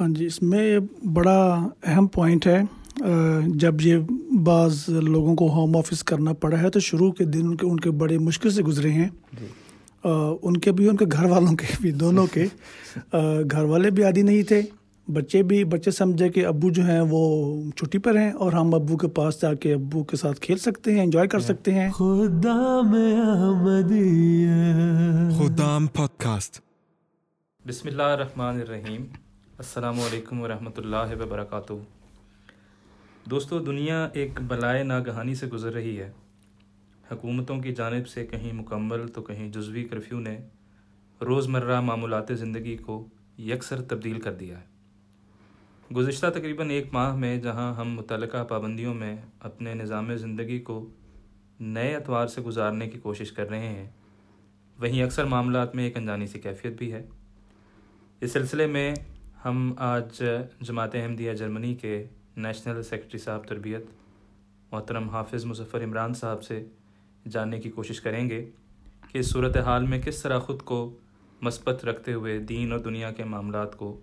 ہاں جی اس میں بڑا اہم پوائنٹ ہے جب یہ بعض لوگوں کو ہوم آفس کرنا پڑا ہے تو شروع کے دن ان کے ان کے بڑے مشکل سے گزرے ہیں۔ جی۔ ان کے بھی ان کے گھر والوں کے بھی دونوں کے۔ گھر والے بھی عادی نہیں تھے۔ بچے بھی بچے سمجھے کہ ابو جو ہیں وہ چھٹی پر ہیں اور ہم ابو کے پاس جا کے ابو کے ساتھ کھیل سکتے ہیں انجوائے کر سکتے ہیں۔ خدام پوڈ کاسٹ بسم اللہ الرحمن الرحیم۔ السلام علیکم ورحمۃ اللہ وبرکاتہ۔ دوستو، دنیا ایک بلائے ناگہانی سے گزر رہی ہے۔ حکومتوں کی جانب سے کہیں مکمل تو کہیں جزوی کرفیو نے روزمرہ معمولات زندگی کو یکسر تبدیل کر دیا ہے۔ گزشتہ تقریباً ایک ماہ میں جہاں ہم متعلقہ پابندیوں میں اپنے نظام زندگی کو نئے اعتبار سے گزارنے کی کوشش کر رہے ہیں، وہیں اکثر معاملات میں ایک انجانی سی کیفیت بھی ہے۔ اس سلسلے میں ہم آج جماعت احمدیہ جرمنی کے نیشنل سیکرٹری صاحب تربیت محترم حافظ مظفر عمران صاحب سے جاننے کی کوشش کریں گے کہ اس صورت حال میں کس طرح خود کو مثبت رکھتے ہوئے دین اور دنیا کے معاملات کو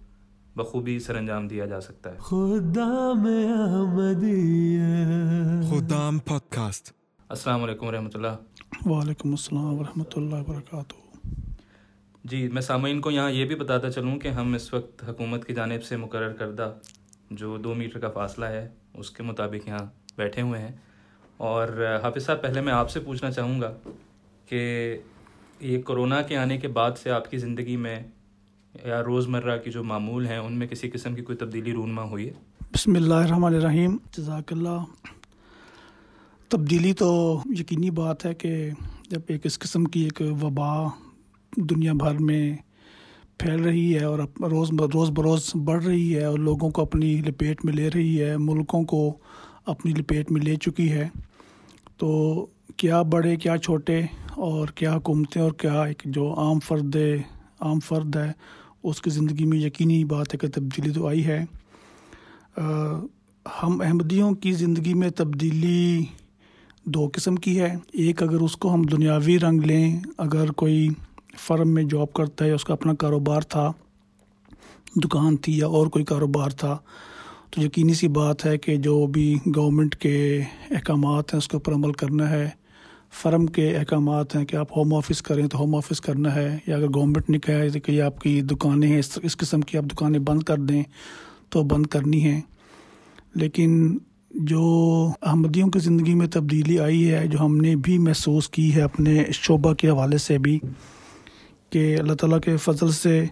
بخوبی سر انجام دیا جا سکتا ہے۔ خدام کاسٹ السلام علیکم ورحمۃ اللہ۔ وعلیکم السلام ورحمۃ اللہ وبرکاتہ۔ جی میں سامعین کو یہاں یہ بھی بتاتا چلوں کہ ہم اس وقت حکومت کی جانب سے مقرر کردہ جو دو میٹر کا فاصلہ ہے، اس کے مطابق یہاں بیٹھے ہوئے ہیں۔ اور حافظ صاحب، پہلے میں آپ سے پوچھنا چاہوں گا کہ یہ کرونا کے آنے کے بعد سے آپ کی زندگی میں یا روزمرہ کی جو معمول ہیں، ان میں کسی قسم کی کوئی تبدیلی رونما ہوئی ہے؟ بسم اللہ الرحمن الرحیم۔ جزاک اللہ۔ تبدیلی تو یقینی بات ہے کہ جب ایک اس قسم کی ایک وبا دنیا بھر میں پھیل رہی ہے اور روز روز بروز بڑھ رہی ہے اور لوگوں کو اپنی لپیٹ میں لے رہی ہے، ملکوں کو اپنی لپیٹ میں لے چکی ہے۔ تو کیا بڑے، کیا چھوٹے اور کیا حکومتیں اور کیا ایک جو عام فرد عام فرد ہے، اس کی زندگی میں یقینی بات ہے کہ تبدیلی تو آئی ہے۔ ہم احمدیوں کی زندگی میں تبدیلی دو قسم کی ہے۔ ایک اگر اس کو ہم دنیاوی رنگ لیں، اگر کوئی فرم میں جاب کرتا ہے اس کا اپنا کاروبار تھا، دکان تھی یا اور کوئی کاروبار تھا، تو یقینی سی بات ہے کہ جو بھی گورنمنٹ کے احکامات ہیں اس کے اوپر عمل کرنا ہے۔ فرم کے احکامات ہیں کہ آپ ہوم آفس کریں تو ہوم آفس کرنا ہے، یا اگر گورنمنٹ نے کہا ہے کہ یہ آپ کی دکانیں ہیں اس قسم کی آپ دکانیں بند کر دیں تو بند کرنی ہیں۔ لیکن جو احمدیوں کی زندگی میں تبدیلی آئی ہے، جو ہم نے بھی محسوس کی ہے اپنے شعبہ کے حوالے سے بھی کہ اللہ تعالیٰ کے فضل سے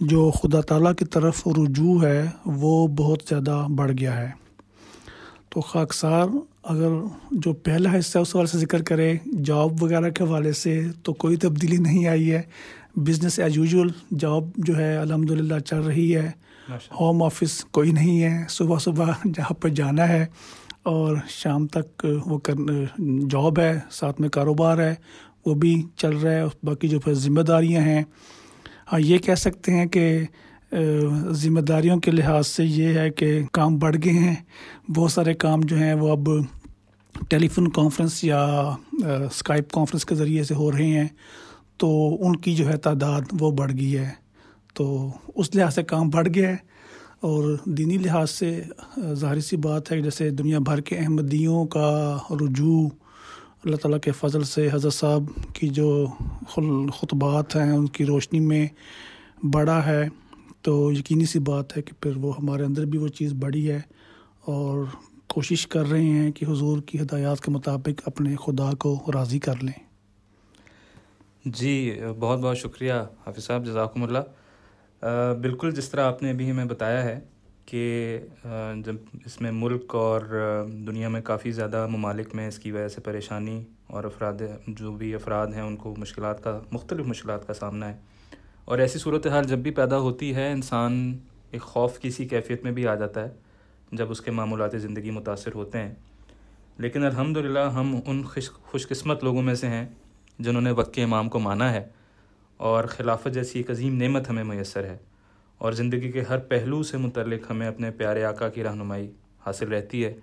جو خدا تعالیٰ کی طرف رجوع ہے وہ بہت زیادہ بڑھ گیا ہے۔ تو خاکسار اگر جو پہلا حصہ اس حوالے سے ذکر کرے جاب وغیرہ کے حوالے سے تو کوئی تبدیلی نہیں آئی ہے۔ بزنس ایز یوزول جاب جو ہے الحمد للہ چل رہی ہے۔ ہوم آفس کوئی نہیں ہے۔ صبح صبح جہاں پہ جانا ہے اور شام تک وہ کر جاب ہے ساتھ میں کاروبار ہے۔ وہ بھی چل رہا ہے باقی جو پھر ذمہ داریاں ہیں ہاں یہ کہہ سکتے ہیں کہ ذمہ داریوں کے لحاظ سے یہ ہے کہ کام بڑھ گئے ہیں۔ بہت سارے کام جو ہیں وہ اب ٹیلی فون کانفرنس یا اسکائپ کانفرنس کے ذریعے سے ہو رہے ہیں۔ تو ان کی جو ہے تعداد وہ بڑھ گئی ہے۔ تو اس لحاظ سے کام بڑھ گیا ہے۔ اور دینی لحاظ سے ظاہر سی بات ہے جیسے دنیا بھر کے احمدیوں کا رجوع اللہ تعالیٰ کے فضل سے حضرت صاحب کی جو خطبات ہیں، ان کی روشنی میں بڑا ہے۔ تو یقینی سی بات ہے کہ پھر وہ ہمارے اندر بھی وہ چیز بڑی ہے اور کوشش کر رہے ہیں کہ حضور کی ہدایات کے مطابق اپنے خدا کو راضی کر لیں۔ جی بہت بہت شکریہ حافظ صاحب، جزاکم اللہ۔ بالکل جس طرح آپ نے ابھی ہمیں بتایا ہے کہ جب اس میں ملک اور دنیا میں کافی زیادہ ممالک میں اس کی وجہ سے پریشانی اور افراد، جو بھی افراد ہیں، ان کو مشکلات کا، مختلف مشکلات کا سامنا ہے۔ اور ایسی صورت حال جب بھی پیدا ہوتی ہے، انسان ایک خوف کی سی کیفیت میں بھی آ جاتا ہے جب اس کے معمولات زندگی متاثر ہوتے ہیں۔ لیکن الحمد للہ ہم ان خوش خوش قسمت لوگوں میں سے ہیں جنہوں نے وقت کے امام کو مانا ہے اور خلافت جیسی ایک عظیم نعمت ہمیں میسر ہے۔ اور زندگی کے ہر پہلو سے متعلق ہمیں اپنے پیارے آقا کی رہنمائی حاصل رہتی ہے۔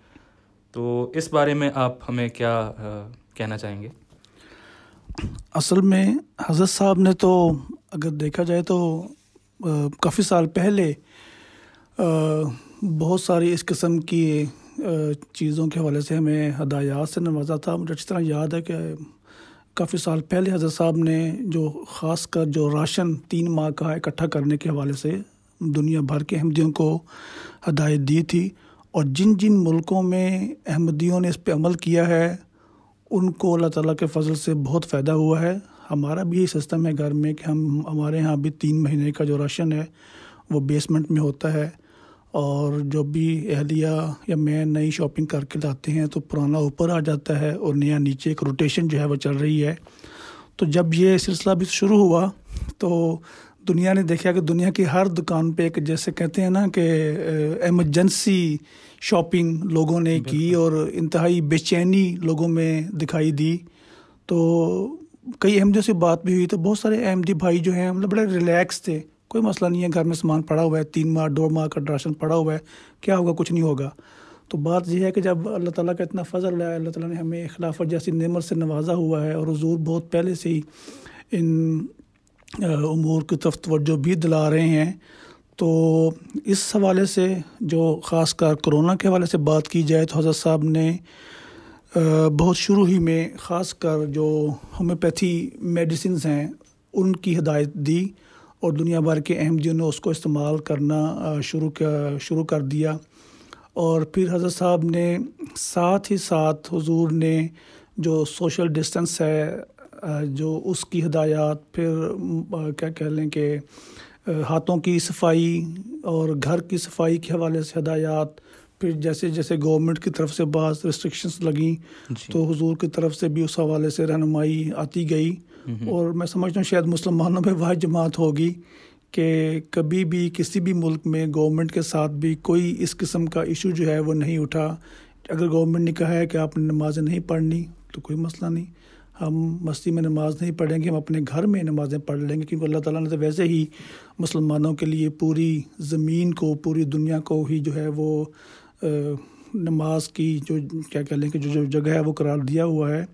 تو اس بارے میں آپ ہمیں کیا کہنا چاہیں گے؟ اصل میں حضرت صاحب نے تو اگر دیکھا جائے تو کافی سال پہلے بہت ساری اس قسم کی چیزوں کے حوالے سے ہمیں ہدایات سے نوازا تھا۔ مجھے اچھی طرح یاد ہے کہ کافی سال پہلے حضرت صاحب نے جو خاص کر جو راشن تین ماہ کا اکٹھا کرنے کے حوالے سے دنیا بھر کے احمدیوں کو ہدایت دی تھی اور جن جن ملکوں میں احمدیوں نے اس پہ عمل کیا ہے، ان کو اللہ تعالیٰ کے فضل سے بہت فائدہ ہوا ہے۔ ہمارا بھی یہ سسٹم ہے گھر میں کہ ہم، ہمارے یہاں بھی تین مہینے کا جو راشن ہے، وہ بیسمنٹ میں ہوتا ہے۔ اور جو بھی اہلیہ یا میں نئی شاپنگ کر کے لاتے ہیں تو پرانا اوپر آ جاتا ہے اور نیا نیچے ایک روٹیشن جو ہے وہ چل رہی ہے۔ تو جب یہ سلسلہ بھی شروع ہوا تو دنیا نے دیکھا کہ دنیا کی ہر دکان پہ ایک جیسے کہتے ہیں نا کہ ایمرجنسی شاپنگ لوگوں نے کی اور انتہائی بے چینی لوگوں میں دکھائی دی۔ تو کئی احمدیوں سے بات بھی ہوئی تو بہت سارے احمدی بھائی جو ہیں مطلب بڑے ریلیکس تھے۔ کوئی مسئلہ نہیں ہے، گھر میں سامان پڑا ہوا ہے، تین ماہ، دو ماہ کا راشن پڑا ہوا ہے، کیا ہوگا؟ کچھ نہیں ہوگا۔ تو بات یہ ہے کہ جب اللہ تعالیٰ کا اتنا فضل ہے، اللہ تعالیٰ نے ہمیں خلافت جیسی نعمت سے نوازا ہوا ہے اور حضور بہت پہلے سے ہی ان امور کی طرف توجہ بھی دلا رہے ہیں۔ تو اس حوالے سے جو خاص کر کرونا کے حوالے سے بات کی جائے تو حضرت صاحب نے بہت شروع ہی میں خاص کر جو ہومیوپیتھی میڈیسنز ہیں، ان کی ہدایت دی۔ اور دنیا بھر کے احمدیوں نے اس کو استعمال کرنا شروع شروع کر دیا۔ اور پھر حضرت صاحب نے ساتھ ہی ساتھ حضور نے جو سوشل ڈسٹنس ہے جو اس کی ہدایات پھر کیا کہہ لیں کہ ہاتھوں کی صفائی اور گھر کی صفائی کے حوالے سے ہدایات پھر جیسے جیسے گورنمنٹ کی طرف سے بعض ریسٹرکشنس لگیں جی۔ تو حضور کی طرف سے بھی اس حوالے سے رہنمائی آتی گئی۔ اور میں سمجھتا ہوں شاید مسلمانوں میں واحد جماعت ہوگی کہ کبھی بھی کسی بھی ملک میں گورنمنٹ کے ساتھ بھی کوئی اس قسم کا ایشو جو ہے وہ نہیں اٹھا. اگر گورنمنٹ نے کہا ہے کہ آپ نے نمازیں نہیں پڑھنی تو کوئی مسئلہ نہیں. ہم مسجد میں نماز نہیں پڑھیں گے، ہم اپنے گھر میں نمازیں پڑھ لیں گے، کیونکہ اللہ تعالیٰ نے تو ویسے ہی مسلمانوں کے لیے پوری زمین کو، پوری دنیا کو ہی جو ہے وہ نماز کی جو کیا کہہ لیں کہ جو جو جگہ ہے وہ قرار دیا ہوا ہے۔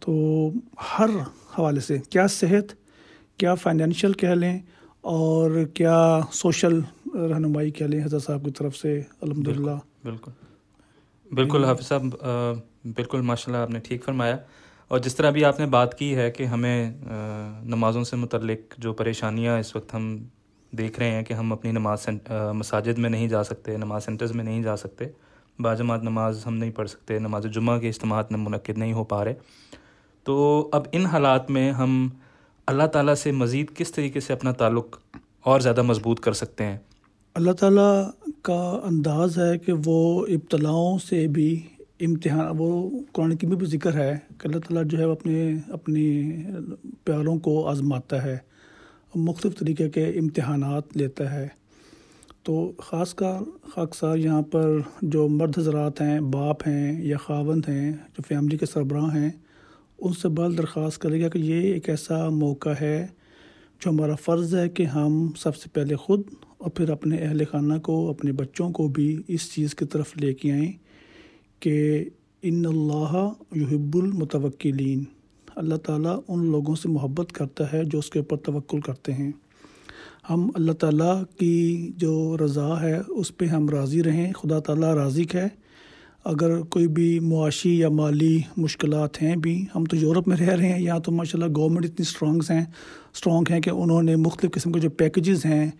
تو ہر حوالے سے کیا صحت، کیا فائنینشیل کہہ لیں اور کیا سوشل رہنمائی کہہ لیں حضرت صاحب کی طرف سے؟ الحمد للہ بالکل۔ بالکل حافظ صاحب بالکل ماشاء اللہ آپ نے ٹھیک فرمایا۔ اور جس طرح بھی آپ نے بات کی ہے کہ ہمیں نمازوں سے متعلق جو پریشانیاں اس وقت ہم دیکھ رہے ہیں کہ ہم اپنی نماز مساجد میں نہیں جا سکتے، نماز سینٹرز میں نہیں جا سکتے، باجماعت نماز ہم نہیں پڑھ سکتے، نماز جمعہ کے اجتماعات منعقد نہیں ہو پا رہے۔ تو اب ان حالات میں ہم اللہ تعالیٰ سے مزید کس طریقے سے اپنا تعلق اور زیادہ مضبوط کر سکتے ہیں؟ اللہ تعالیٰ کا انداز ہے کہ وہ ابتلاؤں سے بھی امتحان، وہ قرآن کی بھی ذکر ہے کہ اللہ تعالیٰ جو ہے وہ اپنے، اپنی پیاروں کو آزماتا ہے، مختلف طریقے کے امتحانات لیتا ہے۔ تو خاص کر خاکثار یہاں پر جو مرد حضرات ہیں، باپ ہیں یا خاوند ہیں، جو فیملی کے سربراہ ہیں ان سے بال درخواست کرے گا کہ یہ ایک ایسا موقع ہے جو ہمارا فرض ہے کہ ہم سب سے پہلے خود اور پھر اپنے اہل خانہ کو، اپنے بچوں کو بھی اس چیز کی طرف لے کے آئیں کہ ان اللہ یحب المتوکلین۔ اللہ تعالیٰ ان لوگوں سے محبت کرتا ہے جو اس کے اوپر توکل کرتے ہیں۔ ہم اللہ تعالیٰ کی جو رضا ہے اس پہ ہم راضی رہیں، خدا تعالیٰ راضی ہے۔ اگر کوئی بھی معاشی یا مالی مشکلات ہیں بھی ہم تو یورپ میں رہ رہے ہیں، یہاں تو ماشاء اللہ گورنمنٹ اتنی اسٹرانگس ہیں اسٹرانگ ہیں کہ انہوں نے مختلف قسم کے جو پیکیجز ہیں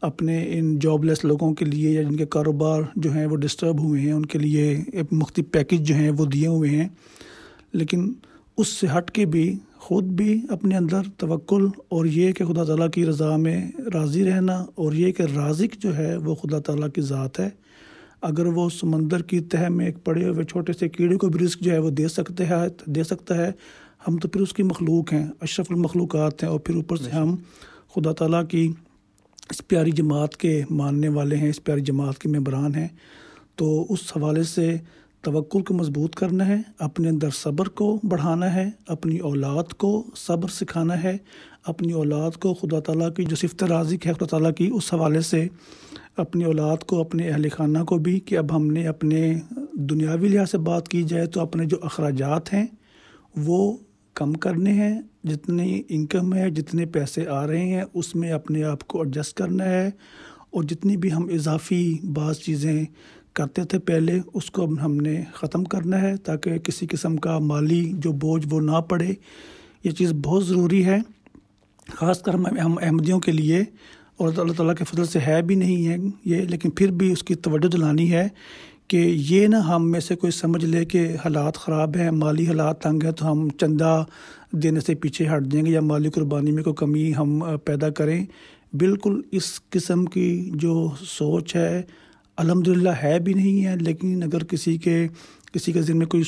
اپنے ان جاب لیس لوگوں کے لیے یا جن کے کاروبار جو ہیں وہ ڈسٹرب ہوئے ہیں، ان کے لیے مختلف پیکیج جو ہیں وہ دیے ہوئے ہیں۔ لیکن اس سے ہٹ کے بھی خود بھی اپنے اندر توکل اور یہ کہ خدا تعالیٰ کی رضا میں راضی رہنا اور یہ کہ رازق جو ہے وہ خدا تعالیٰ کی ذات ہے۔ اگر وہ سمندر کی تہ میں ایک پڑے ہوئے چھوٹے سے کیڑے کو بھی رزق جو ہے وہ دے سکتے ہیں، دے سکتا ہے، ہم تو پھر اس کی مخلوق ہیں، اشرف المخلوقات ہیں اور پھر اوپر سے ہم خدا تعالیٰ کی اس پیاری جماعت کے ماننے والے ہیں، اس پیاری جماعت کے ممبران ہیں۔ تو اس حوالے سے توکل کو مضبوط کرنا ہے، اپنے اندر صبر کو بڑھانا ہے، اپنی اولاد کو صبر سکھانا ہے، اپنی اولاد کو خدا تعالیٰ کی جو صفت رازق ہے، خدا تعالیٰ کی، اس حوالے سے اپنی اولاد کو، اپنے اہل خانہ کو بھی کہ اب ہم نے اپنے دنیاوی لحاظ سے بات کی جائے تو اپنے جو اخراجات ہیں وہ کم کرنے ہیں، جتنی انکم ہے، جتنے پیسے آ رہے ہیں، اس میں اپنے آپ کو ایڈجسٹ کرنا ہے اور جتنی بھی ہم اضافی بعض چیزیں کرتے تھے پہلے، اس کو ہم نے ختم کرنا ہے تاکہ کسی قسم کا مالی جو بوجھ وہ نہ پڑے۔ یہ چیز بہت ضروری ہے، خاص کر ہم احمدیوں کے لیے۔ اور اللہ تعالیٰ کے فضل سے ہے بھی نہیں ہے یہ، لیکن پھر بھی اس کی توجہ دلانی ہے کہ یہ نہ ہم میں سے کوئی سمجھ لے کہ حالات خراب ہیں، مالی حالات تنگ ہیں تو ہم چندہ دینے سے پیچھے ہٹ جائیں گے یا مالی قربانی میں کوئی کمی ہم پیدا کریں۔ بالکل اس قسم کی جو سوچ ہے الحمد للہ ہے بھی نہیں ہے، لیکن اگر کسی کے کسی کے ذہن میں کوئی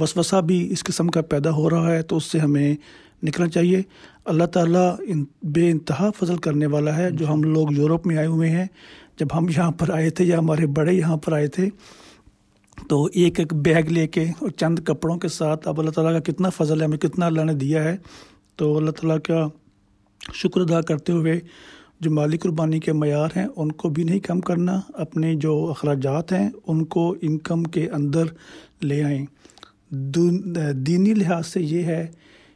وسوسہ بھی اس قسم کا پیدا ہو رہا ہے تو اس سے ہمیں نکلنا چاہیے۔ اللہ تعالیٰ بے انتہا فضل کرنے والا ہے۔ جو ہم لوگ یورپ میں آئے ہوئے ہیں، جب ہم یہاں پر آئے تھے یا ہمارے بڑے یہاں پر آئے تھے، تو ایک ایک بیگ لے کے اور چند کپڑوں کے ساتھ اب اللہ تعالیٰ کا کتنا فضل ہے، ہمیں کتنا اللہ نے دیا ہے۔ تو اللہ تعالیٰ کا شکر ادا کرتے ہوئے جو مالی قربانی کے معیار ہیں، ان کو بھی نہیں کم کرنا، اپنے جو اخراجات ہیں، ان کو انکم کے اندر لے آئیں۔ دینی لحاظ سے یہ ہے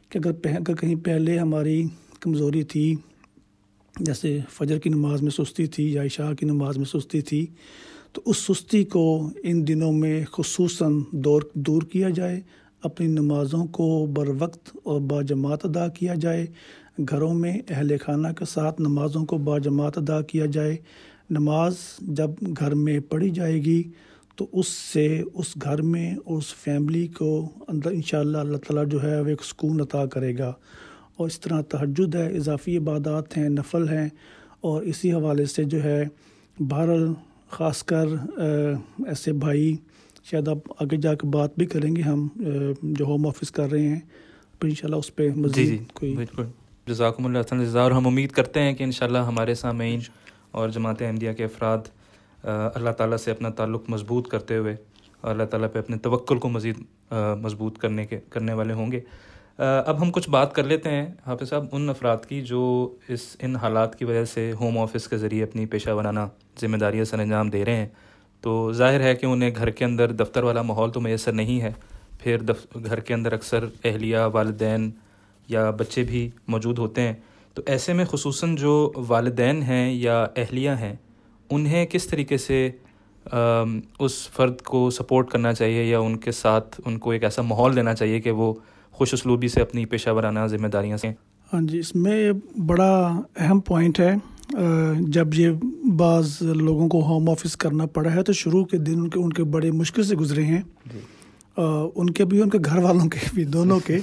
کہ اگر اگر کہیں پہلے ہماری کمزوری تھی، جیسے فجر کی نماز میں سستی تھی یا عشاء کی نماز میں سستی تھی، تو اس سستی کو ان دنوں میں خصوصاً دور دور کیا جائے، اپنی نمازوں کو بر وقت اور باجماعت ادا کیا جائے گھروں میں اہل خانہ کے ساتھ نمازوں کو باجماعت ادا کیا جائے۔ نماز جب گھر میں پڑھی جائے گی تو اس سے اس گھر میں اس فیملی کو اندر انشاءاللہ اللہ تعالیٰ جو ہے وہ ایک سکون عطا کرے گا۔ اور اس طرح تہجد ہے اضافی عبادات ہیں نفل ہیں۔ اور اسی حوالے سے جو ہے بہرحال خاص کر ایسے بھائی شاید اب آگے جا کے بات بھی کریں گے۔ ہم جو ہوم آفس کر رہے ہیں۔ پھر ان شاء اللہ اس پہ مزید جی جی کوئی بالکل۔ جزاکم اللہ جزا اور ہم امید کرتے ہیں کہ انشاءاللہ ہمارے سامعین اور جماعت احمدیہ کے افراد اللہ تعالیٰ سے اپنا تعلق مضبوط کرتے ہوئے اور اللہ تعالیٰ پہ اپنے توکل کو مزید مضبوط کرنے کے کرنے والے ہوں گے۔ اب ہم کچھ بات کر لیتے ہیں حافظ صاحب ان افراد کی جو اس ان حالات کی وجہ سے ہوم آفس کے ذریعے اپنی پیشہ ورانہ ذمہ داریاں سر انجام دے رہے ہیں۔ تو ظاہر ہے کہ انہیں گھر کے اندر دفتر والا ماحول تو میسر نہیں ہے پھر گھر کے اندر اکثر اہلیہ والدین یا بچے بھی موجود ہوتے ہیں۔ تو ایسے میں خصوصاً جو والدین ہیں یا اہلیہ ہیں انہیں کس طریقے سے اس فرد کو سپورٹ کرنا چاہیے یا ان کے ساتھ ان کو ایک ایسا ماحول دینا چاہیے کہ وہ خوش اسلوبی سے اپنی پیشہ ورانہ ذمہ داریاں سے ہاں جی اس میں بڑا اہم پوائنٹ ہے۔ جب یہ بعض لوگوں کو ہوم آفس کرنا پڑا ہے تو شروع کے دن ان کے ان کے بڑے مشکل سے گزرے ہیں۔ جی۔ ان کے بھی ان کے گھر والوں کے بھی دونوں کے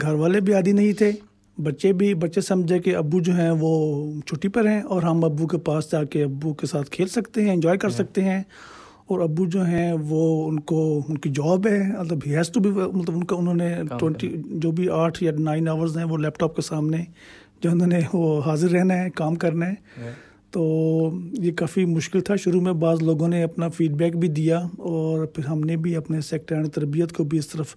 گھر والے بھی عادی نہیں تھے۔ بچے بھی بچے سمجھے کہ ابو جو ہیں وہ چھٹی پر ہیں اور ہم ابو کے پاس جا کے ابو کے ساتھ کھیل سکتے ہیں انجوائے کر سکتے ہیں۔ اور ابو جو ہیں وہ ان کو ان کی جاب ہے مطلب ہیز ٹو بھی مطلب ان کا انہوں نے ٹوینٹی جو بھی آٹھ یا نائن آورز ہیں وہ لیپ ٹاپ کے سامنے جو انہوں نے وہ حاضر رہنا ہے کام کرنا ہے۔ تو یہ کافی مشکل تھا۔ شروع میں بعض لوگوں نے اپنا فیڈ بیک بھی دیا اور پھر ہم نے بھی اپنے سیکٹر تربیت کو بھی اس طرف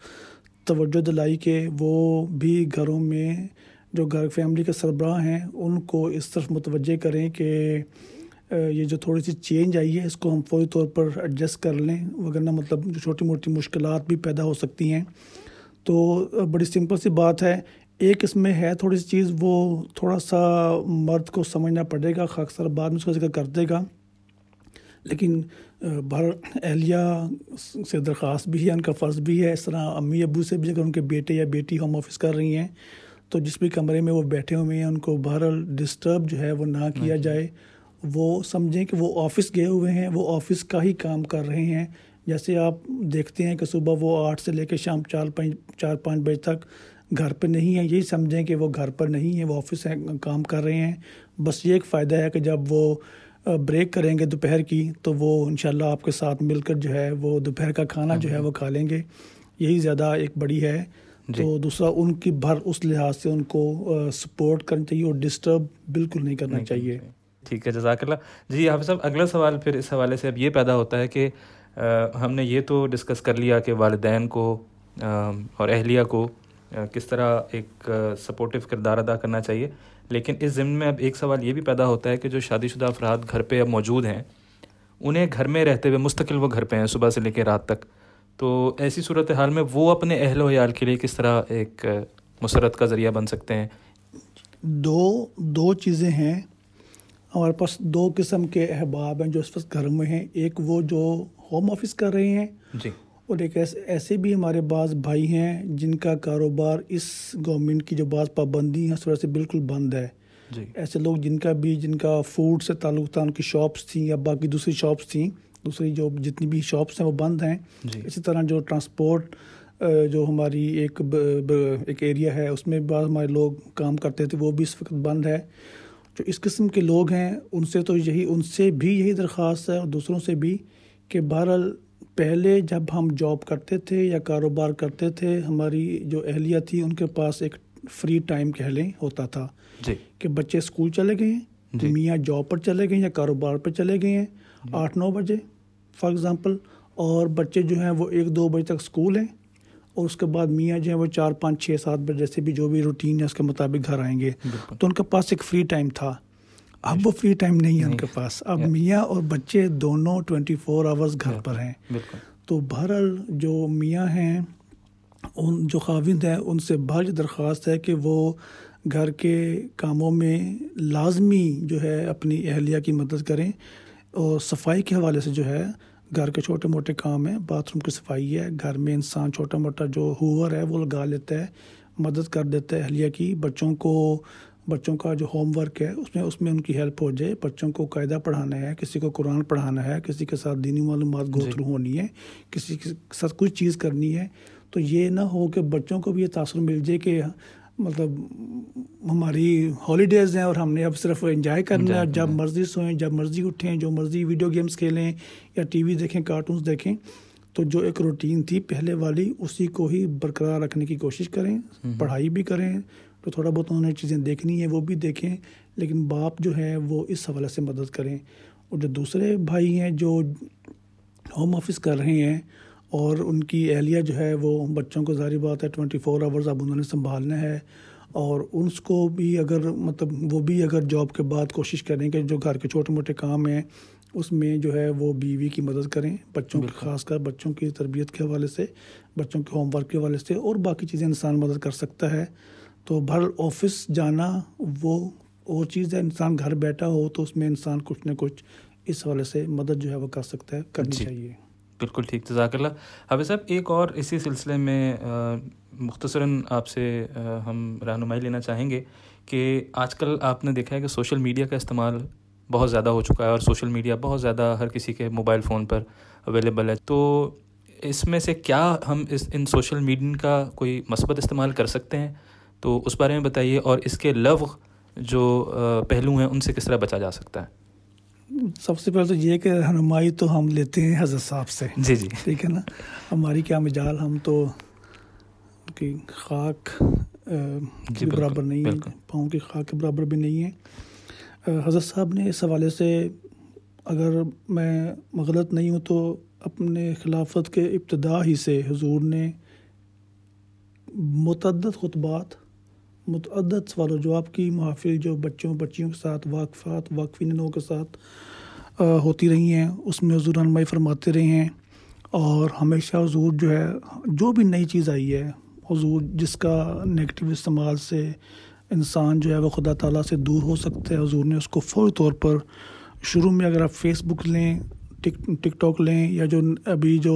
توجہ دلائی کہ وہ بھی گھروں میں جو گھر فیملی کے سربراہ ہیں، ان کو اس طرف متوجہ کریں کہ یہ جو تھوڑی سی چینج آئی ہے، اس کو ہم فوری طور پر ایڈجسٹ کر لیں وغیرہ مطلب جو چھوٹی موٹی مشکلات بھی پیدا ہو سکتی ہیں۔ تو بڑی سمپل سی بات ہے ایک اس میں ہے تھوڑی سی چیز وہ تھوڑا سا مرد کو سمجھنا پڑے گا اکثر بعد میں اس کا ذکر کر دے گا۔ لیکن بھر اہلیہ سے درخواست بھی ہے ان کا فرض بھی ہے۔ اس طرح امی ابو سے بھی اگر ان کے بیٹے یا بیٹی ہوم آفس کر رہی ہیں تو جس بھی کمرے میں وہ بیٹھے ہوئے ہیں ان کو بہرحال ڈسٹرب جو ہے وہ نہ کیا اچھا۔ جائے۔ وہ سمجھیں کہ وہ آفس گئے ہوئے ہیں وہ آفس کا ہی کام کر رہے ہیں۔ جیسے آپ دیکھتے ہیں کہ صبح وہ آٹھ سے لے کے شام چار پانچ چار پانچ بجے تک گھر پہ نہیں ہے یہی سمجھیں کہ وہ گھر پر نہیں ہے وہ آفس کام کر رہے ہیں۔ بس یہ ایک فائدہ ہے کہ جب وہ بریک کریں گے دوپہر کی تو وہ انشاءاللہ آپ کے ساتھ مل کر جو ہے وہ دوپہر کا کھانا جو ہے وہ کھا لیں گے۔ یہی زیادہ ایک بڑی ہے۔ جی۔ تو دوسرا ان کی بھر اس لحاظ سے ان کو سپورٹ کرنا چاہیے اور ڈسٹرب بالکل نہیں کرنا چاہیے۔ ٹھیک ہے جزاک اللہ۔ جی حافظ صاحب اگلا سوال پھر اس حوالے سے اب یہ پیدا ہوتا ہے کہ ہم نے یہ تو ڈسکس کر لیا کہ والدین کو اور اہلیہ کو کس طرح ایک سپورٹیو کردار ادا کرنا چاہیے۔ لیکن اس ضمن میں اب ایک سوال یہ بھی پیدا ہوتا ہے کہ جو شادی شدہ افراد گھر پہ اب موجود ہیں انہیں گھر میں رہتے ہوئے مستقل وہ گھر پہ ہیں صبح سے لے کے رات تک۔ تو ایسی صورت حال میں وہ اپنے اہل و عیال کے لیے کس طرح ایک مسرت کا ذریعہ بن سکتے ہیں؟ دو دو چیزیں ہیں۔ ہمارے پاس دو قسم کے احباب ہیں جو اس وقت گھر میں ہیں۔ ایک وہ جو ہوم آفس کر رہے ہیں جی۔ اور ایک ایسے ایسے بھی ہمارے بعض بھائی ہیں جن کا کاروبار اس گورنمنٹ کی جو بعض پابندی ہیں اس وجہ سے بالکل بند ہے۔ جی۔ ایسے لوگ جن کا بھی جن کا فوڈ سے تعلق تھا ان کی شاپس تھیں یا باقی دوسری شاپس تھیں دوسری جو جتنی بھی شاپس ہیں وہ بند ہیں۔ جی۔ اسی طرح جو ٹرانسپورٹ جو ہماری ایک ب- ب- ایک ایریا ہے اس میں بعض ہمارے لوگ کام کرتے تھے وہ بھی اس وقت بند ہے۔ جو اس قسم کے لوگ ہیں ان سے تو یہی ان سے بھی یہی درخواست ہے اور دوسروں سے بھی کہ بہرحال پہلے جب ہم جاب کرتے تھے یا کاروبار کرتے تھے ہماری جو اہلیہ تھی ان کے پاس ایک فری ٹائم کہہ لیں ہوتا تھا جی۔ کہ بچے اسکول چلے گئے ہیں جی۔ میاں جاب پر چلے گئے ہیں یا کاروبار پہ چلے گئے ہیں۔ آٹھ نو بجے فار ایگزامپل اور بچے جو ہیں وہ ایک دو بجے تک اسکول ہیں اور اس کے بعد میاں جو ہیں وہ چار پانچ چھ سات بجے جیسے بھی جو بھی روٹین ہے اس کے مطابق گھر آئیں گے۔ تو ان کے پاس ایک فری ٹائم تھا۔ اب وہ فری ٹائم نہیں ہے ان کے پاس. اب میاں اور بچے دونوں ٹوینٹی فور آورس گھر پر ہیں. تو بہرحال جو میاں ہیں ان جو خاوند ہیں ان سے بھاری درخواست ہے کہ وہ گھر کے کاموں میں لازمی جو ہے اپنی اہلیہ کی مدد کریں اور صفائی کے حوالے سے جو ہے گھر کے چھوٹے موٹے کام ہیں باتھ روم کی صفائی ہے گھر میں انسان چھوٹا موٹا جو ہوور ہے وہ لگا لیتا ہے مدد کر دیتا ہے اہلیہ کی بچوں کو بچوں کا جو ہوم ورک ہے اس میں اس میں ان کی ہیلپ ہو جائے۔ بچوں کو قاعدہ پڑھانا ہے کسی کو قرآن پڑھانا ہے کسی کے ساتھ دینی معلومات گو تھرو ہونی ہے کسی کے ساتھ کچھ چیز کرنی ہے۔ تو یہ نہ ہو کہ بچوں کو بھی یہ تاثر مل جائے کہ مطلب ہماری ہالیڈیز ہیں اور ہم نے اب صرف انجوائے کرنا ہے۔ جب مرضی سوئیں جب مرضی اٹھیں جو مرضی ویڈیو گیمز کھیلیں یا ٹی وی دیکھیں کارٹونز دیکھیں تو جو ایک روٹین تھی پہلے والی اسی کو ہی برقرار رکھنے کی کوشش کریں۔ پڑھائی بھی کریں۔ تو تھوڑا بہت انہوں نے چیزیں دیکھنی ہیں وہ بھی دیکھیں لیکن باپ جو ہے وہ اس حوالے سے مدد کریں۔ اور جو دوسرے بھائی ہیں جو ہوم آفس کر رہے ہیں اور ان کی اہلیہ جو ہے وہ بچوں کو ظاہری بات ہے ٹوئنٹی فور آورز اب انہوں نے سنبھالنا ہے۔ اور اس کو بھی اگر مطلب وہ بھی اگر جاب کے بعد کوشش کریں کہ جو گھر کے چھوٹے موٹے کام ہیں اس میں جو ہے وہ بیوی کی مدد کریں بچوں کی خاص کر بچوں کی تربیت کے حوالے سے بچوں کے ہوم ورک کے حوالے سے اور باقی چیزیں انسان مدد کر سکتا ہے۔ تو بھر آفس جانا وہ اور چیز ہے انسان گھر بیٹھا ہو تو اس میں انسان کچھ نہ کچھ اس حوالے سے مدد جو ہے وہ کر سکتا ہے کرنی جی۔ چاہیے۔ بالکل ٹھیک جزاک اللہ۔ حافظ صاحب ایک اور اسی سلسلے میں مختصراً آپ سے ہم رہنمائی لینا چاہیں گے کہ آج کل آپ نے دیکھا ہے کہ سوشل میڈیا کا استعمال بہت زیادہ ہو چکا ہے اور سوشل میڈیا بہت زیادہ ہر کسی کے موبائل فون پر اویلیبل ہے۔ تو اس میں سے کیا ہم اس ان سوشل میڈیا کا کوئی مثبت استعمال کر سکتے ہیں؟ تو اس بارے میں بتائیے اور اس کے لغو جو پہلو ہیں ان سے کس طرح بچا جا سکتا ہے؟ سب سے پہلے تو یہ کہ رہنمائی تو ہم لیتے ہیں حضرت صاحب سے۔ جی جی۔ ٹھیک ہے نا؟ ہماری کیا مجال ہم تو کی خاک جی، کے برابر نہیں ہے۔ پاؤں کی خاک کے برابر بھی نہیں ہے حضرت صاحب نے اس حوالے سے اگر میں غلط نہیں ہوں تو اپنے خلافت کے ابتدا ہی سے حضور نے متعدد خطبات متعدد سوال و جواب کی محافل جو بچوں بچیوں کے ساتھ واقفات واقفین لوگوں کے ساتھ ہوتی رہی ہیں اس میں حضور رہنمائی فرماتے رہے ہیں اور ہمیشہ حضور جو ہے جو بھی نئی چیز آئی ہے حضور جس کا نگیٹو استعمال سے انسان جو ہے وہ خدا تعالیٰ سے دور ہو سکتا ہے حضور نے اس کو فوری طور پر شروع میں اگر آپ فیس بک لیں ٹک ٹک ٹاک لیں یا جو ابھی جو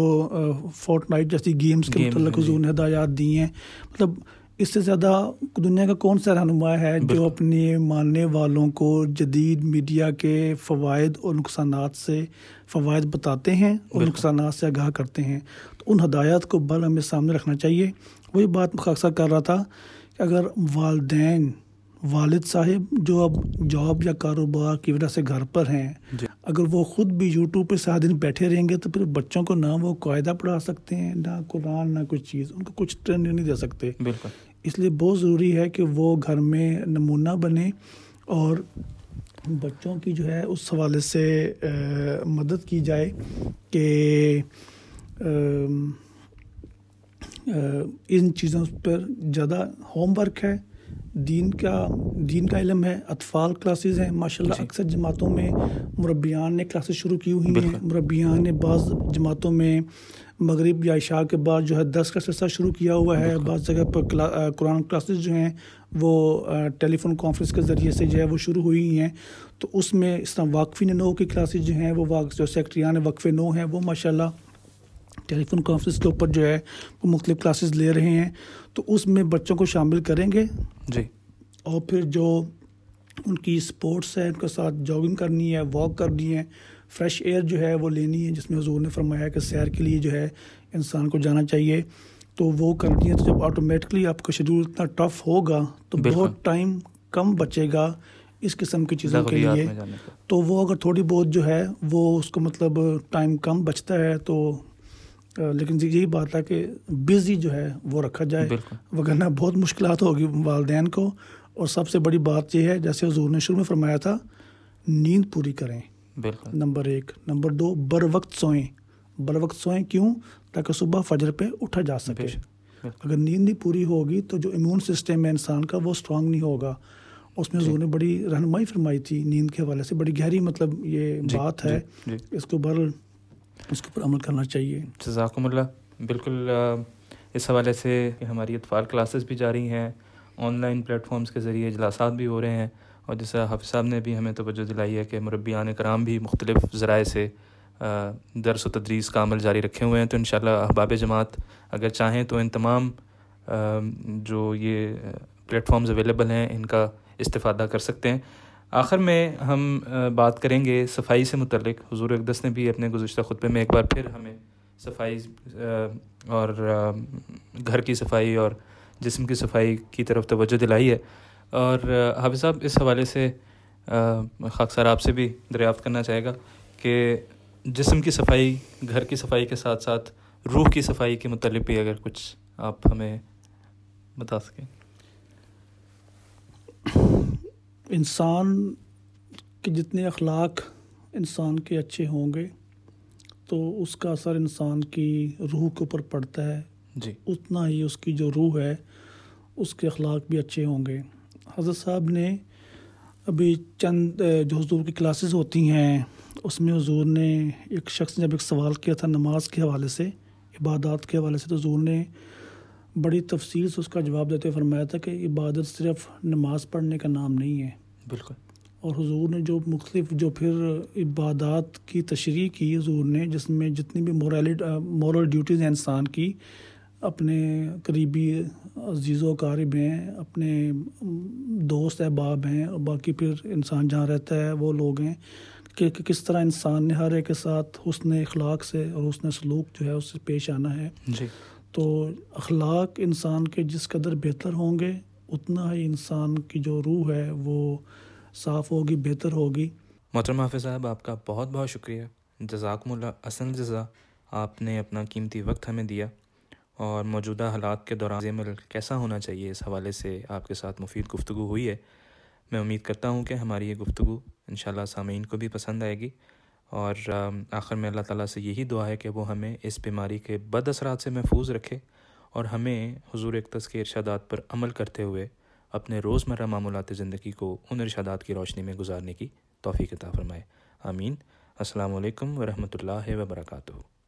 فورٹ نائٹ جیسی گیمز کے متعلق جی۔ حضور نے ہدایات دی ہیں مطلب اس سے زیادہ دنیا کا کون سا رہنما ہے جو اپنے ماننے والوں کو جدید میڈیا کے فوائد اور نقصانات سے فوائد بتاتے ہیں اور نقصانات سے آگاہ کرتے ہیں؟ تو ان ہدایات کو بل ہمیں سامنے رکھنا چاہیے۔ وہی بات خاصا کر رہا تھا کہ اگر والدین والد صاحب جو اب جاب یا کاروبار کی وجہ سے گھر پر ہیں جی۔ اگر وہ خود بھی یوٹیوب پہ سارا دن بیٹھے رہیں گے تو پھر بچوں کو نہ وہ قاعدہ پڑھا سکتے ہیں نہ قرآن نہ کچھ چیز ان کو کچھ ٹریننگ نہیں دے سکتے۔ بالکل۔ اس لیے بہت ضروری ہے کہ وہ گھر میں نمونہ بنے اور بچوں کی جو ہے اس حوالے سے مدد کی جائے کہ ان چیزوں پر زیادہ ہوم ورک ہے دین کا دین کا علم ہے اطفال کلاسز ہیں ماشاء اللہ جی۔ اکثر جماعتوں میں مربیان نے کلاسز شروع کی ہوئی ہیں۔ مربیان نے بعض جماعتوں میں مغرب یا عشاء کے بعد جو ہے دس کا سلسلہ شروع کیا ہوا ہے۔ بعض جگہ پر قرآن کلاسز جو ہیں وہ ٹیلی فون کانفرنس کے ذریعے سے جو ہے وہ شروع ہوئی ہیں۔ تو اس میں اس طرح واقفین نو کی کلاسز جو ہیں وہ جو سیکٹریان وقف نو ہیں وہ ماشاء اللہ ٹیلی فون کانفرنس کے اوپر جو ہے وہ مختلف کلاسز لے رہے ہیں۔ تو اس میں بچوں کو شامل کریں گے۔ جی۔ اور پھر جو ان کی اسپورٹس ہے ان کے ساتھ جاگنگ کرنی ہے واک کرنی ہے فریش ایئر جو ہے وہ لینی ہے جس میں حضور نے فرمایا کہ سیر کے لیے جو ہے انسان کو جانا چاہیے۔ تو وہ کرنی ہے تو جب آٹومیٹکلی آپ کا شیڈول اتنا ٹف ہوگا تو۔ بہت ٹائم کم بچے گا اس قسم کی چیزوں کے لیے۔ تو وہ اگر تھوڑی بہت جو ہے وہ اس کو مطلب ٹائم کم بچتا ہے تو لیکن یہی بات ہے کہ بزی جو ہے وہ رکھا جائے۔ وگرنہ بہت مشکلات ہوگی والدین کو۔ اور سب سے بڑی بات یہ ہے جیسے حضور نے شروع میں فرمایا تھا نیند پوری کریں۔ بالکل۔ نمبر ایک۔ نمبر دو بر وقت سوئیں۔ بر وقت سوئیں کیوں؟ تاکہ صبح فجر پہ اٹھا جا سکے۔ اگر نیند نہیں پوری ہوگی تو جو امیون سسٹم ہے انسان کا وہ اسٹرانگ نہیں ہوگا۔ اس میں حضور نے بڑی رہنمائی فرمائی تھی نیند کے حوالے سے۔ بڑی گہری مطلب یہ جی، بات جی، ہے۔ جی اس کو بر اس کے اوپر عمل کرنا چاہیے۔ جزاکم اللہ۔ بالکل اس حوالے سے ہماری اطفال کلاسز بھی جاری ہیں۔ آن لائن پلیٹ فارمز کے ذریعے اجلاسات بھی ہو رہے ہیں۔ اور جیسا حافظ صاحب نے بھی ہمیں توجہ دلائی ہے کہ مربیان کرام بھی مختلف ذرائع سے درس و تدریس کا عمل جاری رکھے ہوئے ہیں۔ تو انشاءاللہ احباب جماعت اگر چاہیں تو ان تمام جو یہ پلیٹ فارمز اویلیبل ہیں، ان کا استفادہ کر سکتے ہیں۔ آخر میں ہم بات کریں گے صفائی سے متعلق۔ حضور اقدس نے بھی اپنے گزشتہ خطبے میں ایک بار پھر ہمیں صفائی اور گھر کی صفائی اور جسم کی صفائی کی طرف توجہ دلائی ہے۔ اور حافظ صاحب اس حوالے سے آ، خاک سار آپ سے بھی دریافت کرنا چاہے گا کہ جسم کی صفائی گھر کی صفائی کے ساتھ ساتھ روح کی صفائی کے متعلق بھی اگر کچھ آپ ہمیں بتا سکیں۔ انسان کے جتنے اخلاق انسان کے اچھے ہوں گے تو اس کا اثر انسان کی روح کے اوپر پڑتا ہے۔ جی۔ اتنا ہی اس کی جو روح ہے اس کے اخلاق بھی اچھے ہوں گے۔ حضرت صاحب نے ابھی چند جو حضور کی کلاسز ہوتی ہیں اس میں حضور نے ایک شخص نے جب ایک سوال کیا تھا نماز کے حوالے سے عبادات کے حوالے سے تو حضور نے بڑی تفصیل سے اس کا جواب دیتے ہوئے فرمایا تھا کہ عبادت صرف نماز پڑھنے کا نام نہیں ہے۔ بالکل۔ اور حضور نے جو مختلف جو پھر عبادات کی تشریح کی حضور نے جس میں جتنی بھی مورالٹ مورل ڈیوٹیز ہیں انسان کی اپنے قریبی عزیز و قارب ہیں اپنے دوست احباب ہیں اور باقی پھر انسان جہاں رہتا ہے وہ لوگ ہیں کہ کہ کس طرح انسان نے ہر ایک کے ساتھ حسن اخلاق سے اور حسن سلوک جو ہے اس سے پیش آنا ہے۔ جی۔ تو اخلاق انسان کے جس قدر بہتر ہوں گے اتنا ہی انسان کی جو روح ہے وہ صاف ہوگی بہتر ہوگی۔ محترم حافظ صاحب آپ کا بہت بہت شکریہ۔ جزاکم اللہ اصل جزا آپ نے اپنا قیمتی وقت ہمیں دیا۔ اور موجودہ حالات کے دوران عمل کیسا ہونا چاہیے اس حوالے سے آپ کے ساتھ مفید گفتگو ہوئی ہے۔ میں امید کرتا ہوں کہ ہماری یہ گفتگو انشاءاللہ سامعین کو بھی پسند آئے گی۔ اور آخر میں اللہ تعالیٰ سے یہی دعا ہے کہ وہ ہمیں اس بیماری کے بد اثرات سے محفوظ رکھے اور ہمیں حضور اقتص کے ارشادات پر عمل کرتے ہوئے اپنے روزمرہ معمولات زندگی کو ان ارشادات کی روشنی میں گزارنے کی توفیق عطا فرمائے۔ آمین۔ السلام علیکم ورحمۃ اللہ وبرکاتہ۔